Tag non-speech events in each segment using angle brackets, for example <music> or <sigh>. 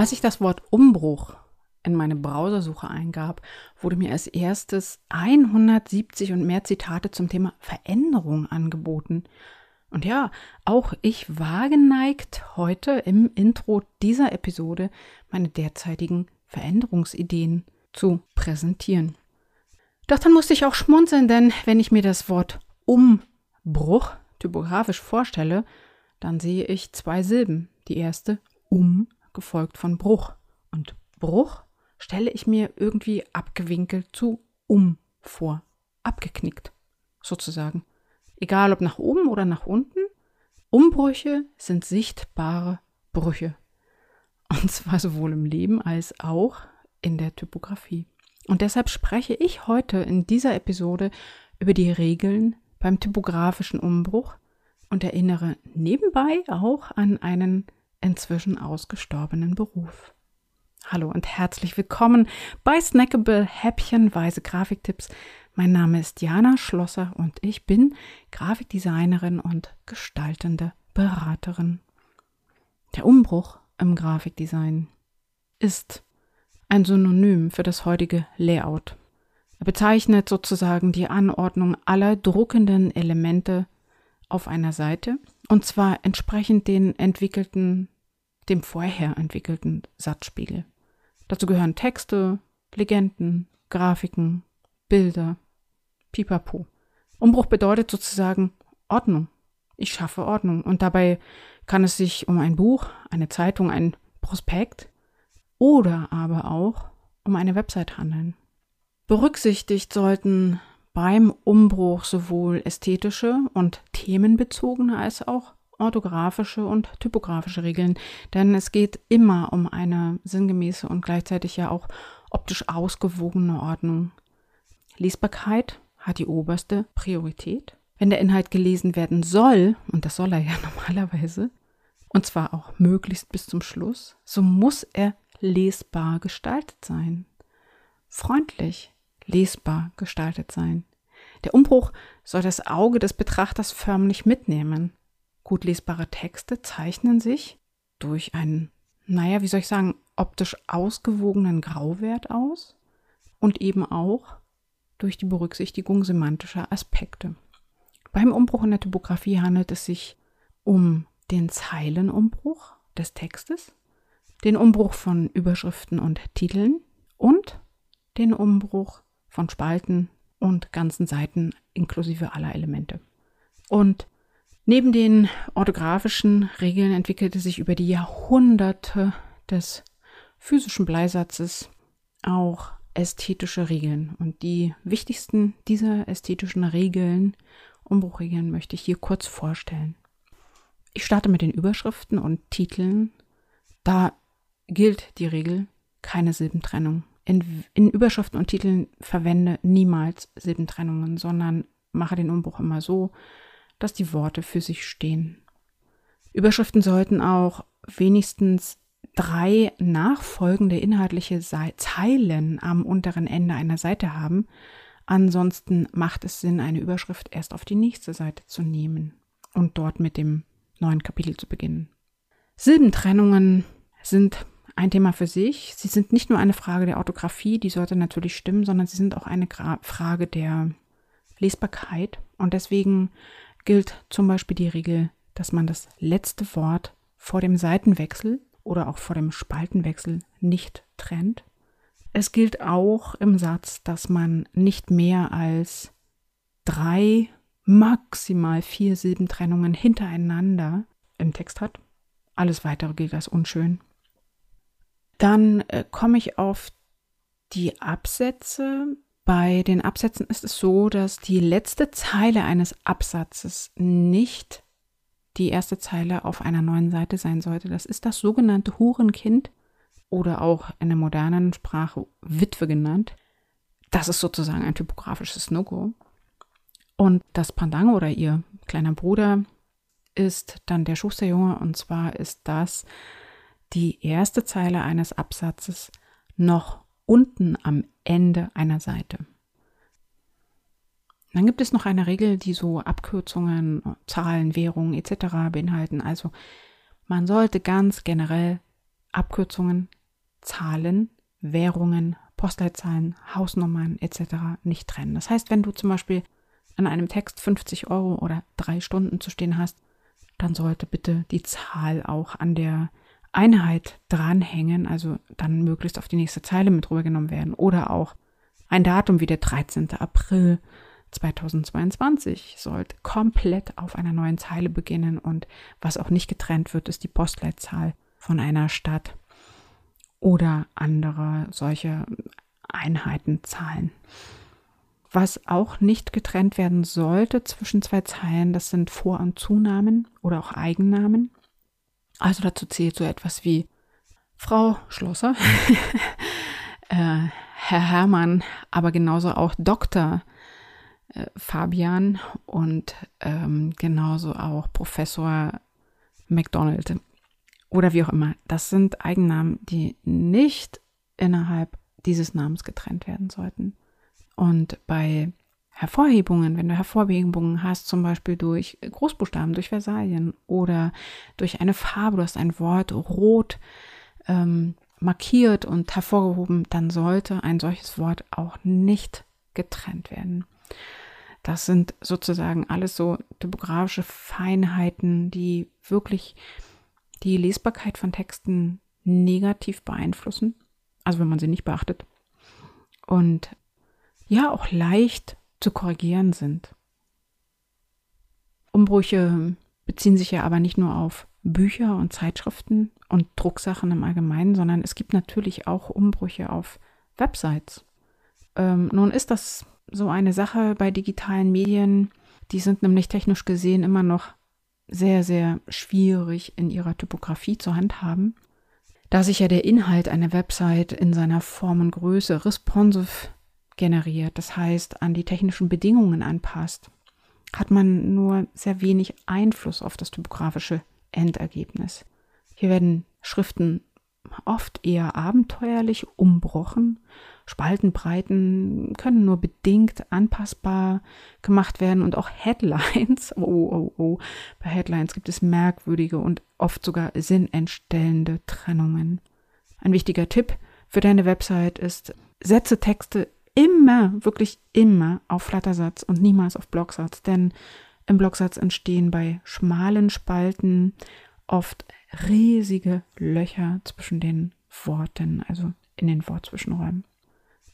Als ich das Wort Umbruch in meine Browsersuche eingab, wurde mir als erstes 170 und mehr Zitate zum Thema Veränderung angeboten. Und ja, auch ich war geneigt, heute im Intro dieser Episode meine derzeitigen Veränderungsideen zu präsentieren. Doch dann musste ich auch schmunzeln, denn wenn ich mir das Wort Umbruch typografisch vorstelle, dann sehe ich zwei Silben. Die erste um, gefolgt von Bruch. Und Bruch stelle ich mir irgendwie abgewinkelt zu um vor. Abgeknickt, sozusagen. Egal ob nach oben oder nach unten, Umbrüche sind sichtbare Brüche. Und zwar sowohl im Leben als auch in der Typografie. Und deshalb spreche ich heute in dieser Episode über die Regeln beim typografischen Umbruch und erinnere nebenbei auch an einen inzwischen ausgestorbenen Beruf. Hallo und herzlich willkommen bei Snackable Häppchenweise Grafiktipps. Mein Name ist Jana Schlosser und ich bin Grafikdesignerin und gestaltende Beraterin. Der Umbruch im Grafikdesign ist ein Synonym für das heutige Layout. Er bezeichnet sozusagen die Anordnung aller druckenden Elemente auf einer Seite und zwar entsprechend den entwickelten, dem vorher entwickelten Satzspiegel. Dazu gehören Texte, Legenden, Grafiken, Bilder, Pipapo. Umbruch bedeutet sozusagen Ordnung. Ich schaffe Ordnung und dabei kann es sich um ein Buch, eine Zeitung, ein Prospekt oder aber auch um eine Website handeln. Berücksichtigt sollten beim Umbruch sowohl ästhetische und themenbezogene als auch orthografische und typografische Regeln, denn es geht immer um eine sinngemäße und gleichzeitig ja auch optisch ausgewogene Ordnung. Lesbarkeit hat die oberste Priorität. Wenn der Inhalt gelesen werden soll, und das soll er ja <laughs> normalerweise, und zwar auch möglichst bis zum Schluss, so muss er lesbar gestaltet sein. Freundlich lesbar gestaltet sein. Der Umbruch soll das Auge des Betrachters förmlich mitnehmen. Gut lesbare Texte zeichnen sich durch einen, naja, wie soll ich sagen, optisch ausgewogenen Grauwert aus und eben auch durch die Berücksichtigung semantischer Aspekte. Beim Umbruch in der Typografie handelt es sich um den Zeilenumbruch des Textes, den Umbruch von Überschriften und Titeln und den Umbruch von Spalten und ganzen Seiten inklusive aller Elemente. Und neben den orthografischen Regeln entwickelte sich über die Jahrhunderte des physischen Bleisatzes auch ästhetische Regeln. Und die wichtigsten dieser ästhetischen Regeln, Umbruchregeln, möchte ich hier kurz vorstellen. Ich starte mit den Überschriften und Titeln. Da gilt die Regel keine Silbentrennung. In, in Überschriften und Titeln verwende niemals Silbentrennungen, sondern mache den Umbruch immer so, dass die Worte für sich stehen. Überschriften sollten auch wenigstens drei nachfolgende inhaltliche Zeilen am unteren Ende einer Seite haben. Ansonsten macht es Sinn, eine Überschrift erst auf die nächste Seite zu nehmen und dort mit dem neuen Kapitel zu beginnen. Silbentrennungen sind ein Thema für sich. Sie sind nicht nur eine Frage der Orthographie, die sollte natürlich stimmen, sondern sie sind auch eine Gra Frage der Lesbarkeit. Und deswegen gilt zum Beispiel die Regel, dass man das letzte Wort vor dem Seitenwechsel oder auch vor dem Spaltenwechsel nicht trennt. Es gilt auch im Satz, dass man nicht mehr als drei, maximal vier Silbentrennungen hintereinander im Text hat. Alles weitere gilt als unschön. Dann äh, komme ich auf die Absätze. Bei den Absätzen ist es so, dass die letzte Zeile eines Absatzes nicht die erste Zeile auf einer neuen Seite sein sollte. Das ist das sogenannte Hurenkind oder auch in der modernen Sprache Witwe genannt. Das ist sozusagen ein typografisches No-Go. Und das Pendant oder ihr kleiner Bruder ist dann der Schusterjunge und zwar ist das die erste Zeile eines Absatzes noch unten am Ende einer Seite. Dann gibt es noch eine Regel, die so Abkürzungen, Zahlen, Währungen etc. beinhalten. Also man sollte ganz generell Abkürzungen, Zahlen, Währungen, Postleitzahlen, Hausnummern etc. nicht trennen. Das heißt, wenn du zum Beispiel an einem Text 50 Euro oder drei Stunden zu stehen hast, dann sollte bitte die Zahl auch an der Einheit dranhängen, also dann möglichst auf die nächste Zeile mit rübergenommen werden oder auch ein Datum wie der 13. April 2022 sollte komplett auf einer neuen Zeile beginnen und was auch nicht getrennt wird, ist die Postleitzahl von einer Stadt oder andere solche Einheitenzahlen. Was auch nicht getrennt werden sollte zwischen zwei Zeilen, das sind Vor- und Zunamen oder auch Eigennamen. Also dazu zählt so etwas wie Frau Schlosser, <laughs> äh, Herr Hermann, aber genauso auch Dr. Äh, Fabian und ähm, genauso auch Professor McDonald oder wie auch immer. Das sind Eigennamen, die nicht innerhalb dieses Namens getrennt werden sollten. Und bei Hervorhebungen, wenn du Hervorhebungen hast, zum Beispiel durch Großbuchstaben, durch Versalien oder durch eine Farbe, du hast ein Wort rot ähm, markiert und hervorgehoben, dann sollte ein solches Wort auch nicht getrennt werden. Das sind sozusagen alles so typografische Feinheiten, die wirklich die Lesbarkeit von Texten negativ beeinflussen. Also wenn man sie nicht beachtet. Und ja, auch leicht zu korrigieren sind. Umbrüche beziehen sich ja aber nicht nur auf Bücher und Zeitschriften und Drucksachen im Allgemeinen, sondern es gibt natürlich auch Umbrüche auf Websites. Ähm, nun ist das so eine Sache bei digitalen Medien, die sind nämlich technisch gesehen immer noch sehr, sehr schwierig in ihrer Typografie zu handhaben, da sich ja der Inhalt einer Website in seiner Form und Größe responsive generiert, das heißt an die technischen Bedingungen anpasst, hat man nur sehr wenig Einfluss auf das typografische Endergebnis. Hier werden Schriften oft eher abenteuerlich umbrochen. Spaltenbreiten können nur bedingt anpassbar gemacht werden und auch Headlines, <laughs> oh, oh, oh, bei Headlines gibt es merkwürdige und oft sogar sinnentstellende Trennungen. Ein wichtiger Tipp für deine Website ist, setze Texte immer, wirklich immer auf Flattersatz und niemals auf Blocksatz, denn im Blocksatz entstehen bei schmalen Spalten oft riesige Löcher zwischen den Worten, also in den Wortzwischenräumen.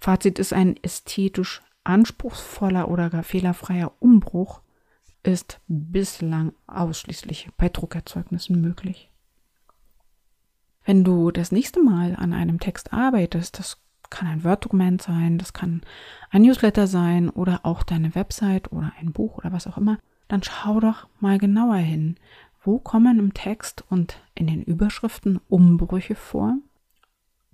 Fazit ist ein ästhetisch anspruchsvoller oder gar fehlerfreier Umbruch ist bislang ausschließlich bei Druckerzeugnissen möglich. Wenn du das nächste Mal an einem Text arbeitest, das kann ein Word-Dokument sein, das kann ein Newsletter sein oder auch deine Website oder ein Buch oder was auch immer, dann schau doch mal genauer hin. Wo kommen im Text und in den Überschriften Umbrüche vor?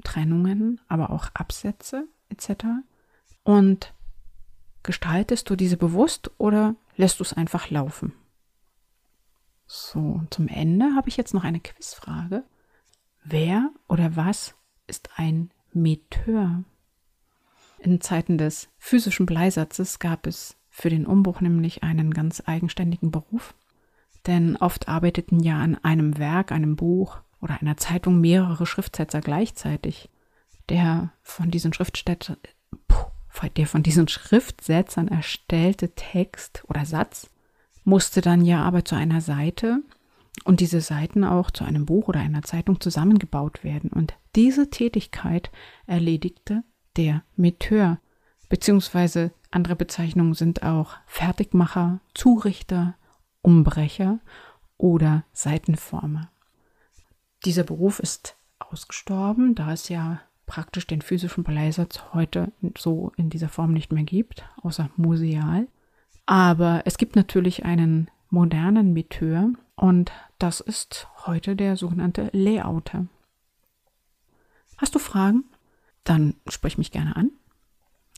Trennungen, aber auch Absätze etc. Und gestaltest du diese bewusst oder lässt du es einfach laufen? So, zum Ende habe ich jetzt noch eine Quizfrage. Wer oder was ist ein Meteur. In Zeiten des physischen Bleisatzes gab es für den Umbruch nämlich einen ganz eigenständigen Beruf, denn oft arbeiteten ja an einem Werk, einem Buch oder einer Zeitung mehrere Schriftsetzer gleichzeitig. Der von diesen Schriftstätten, der von diesen Schriftsetzern erstellte Text oder Satz musste dann ja aber zu einer Seite und diese Seiten auch zu einem Buch oder einer Zeitung zusammengebaut werden. Und diese Tätigkeit erledigte der Metteur, beziehungsweise andere Bezeichnungen sind auch Fertigmacher, Zurichter, Umbrecher oder Seitenformer. Dieser Beruf ist ausgestorben, da es ja praktisch den physischen Bleisatz heute so in dieser Form nicht mehr gibt, außer museal. Aber es gibt natürlich einen modernen Metteur und das ist heute der sogenannte Layouter. Hast du Fragen? Dann sprich mich gerne an.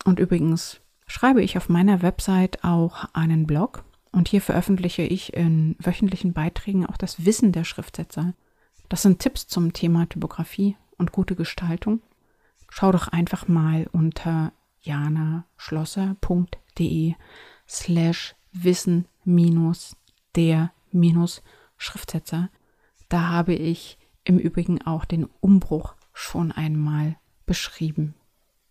Und übrigens schreibe ich auf meiner Website auch einen Blog und hier veröffentliche ich in wöchentlichen Beiträgen auch das Wissen der Schriftsetzer. Das sind Tipps zum Thema Typografie und gute Gestaltung. Schau doch einfach mal unter janaschlosser.de slash wissen minus der minus Schriftsetzer. Da habe ich im Übrigen auch den Umbruch schon einmal beschrieben.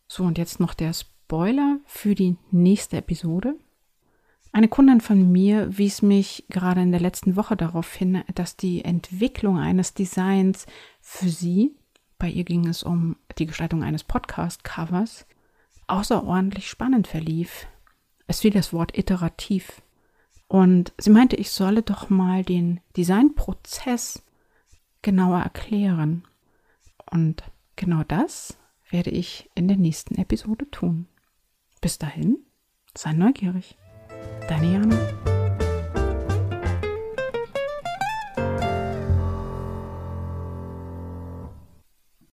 So, und jetzt noch der Spoiler für die nächste Episode. Eine Kundin von mir wies mich gerade in der letzten Woche darauf hin, dass die Entwicklung eines Designs für sie, bei ihr ging es um die Gestaltung eines Podcast-Covers, außerordentlich spannend verlief. Es fiel das Wort iterativ. Und sie meinte, ich solle doch mal den Designprozess genauer erklären. Und genau das werde ich in der nächsten Episode tun. Bis dahin, sei neugierig. Deine Jana.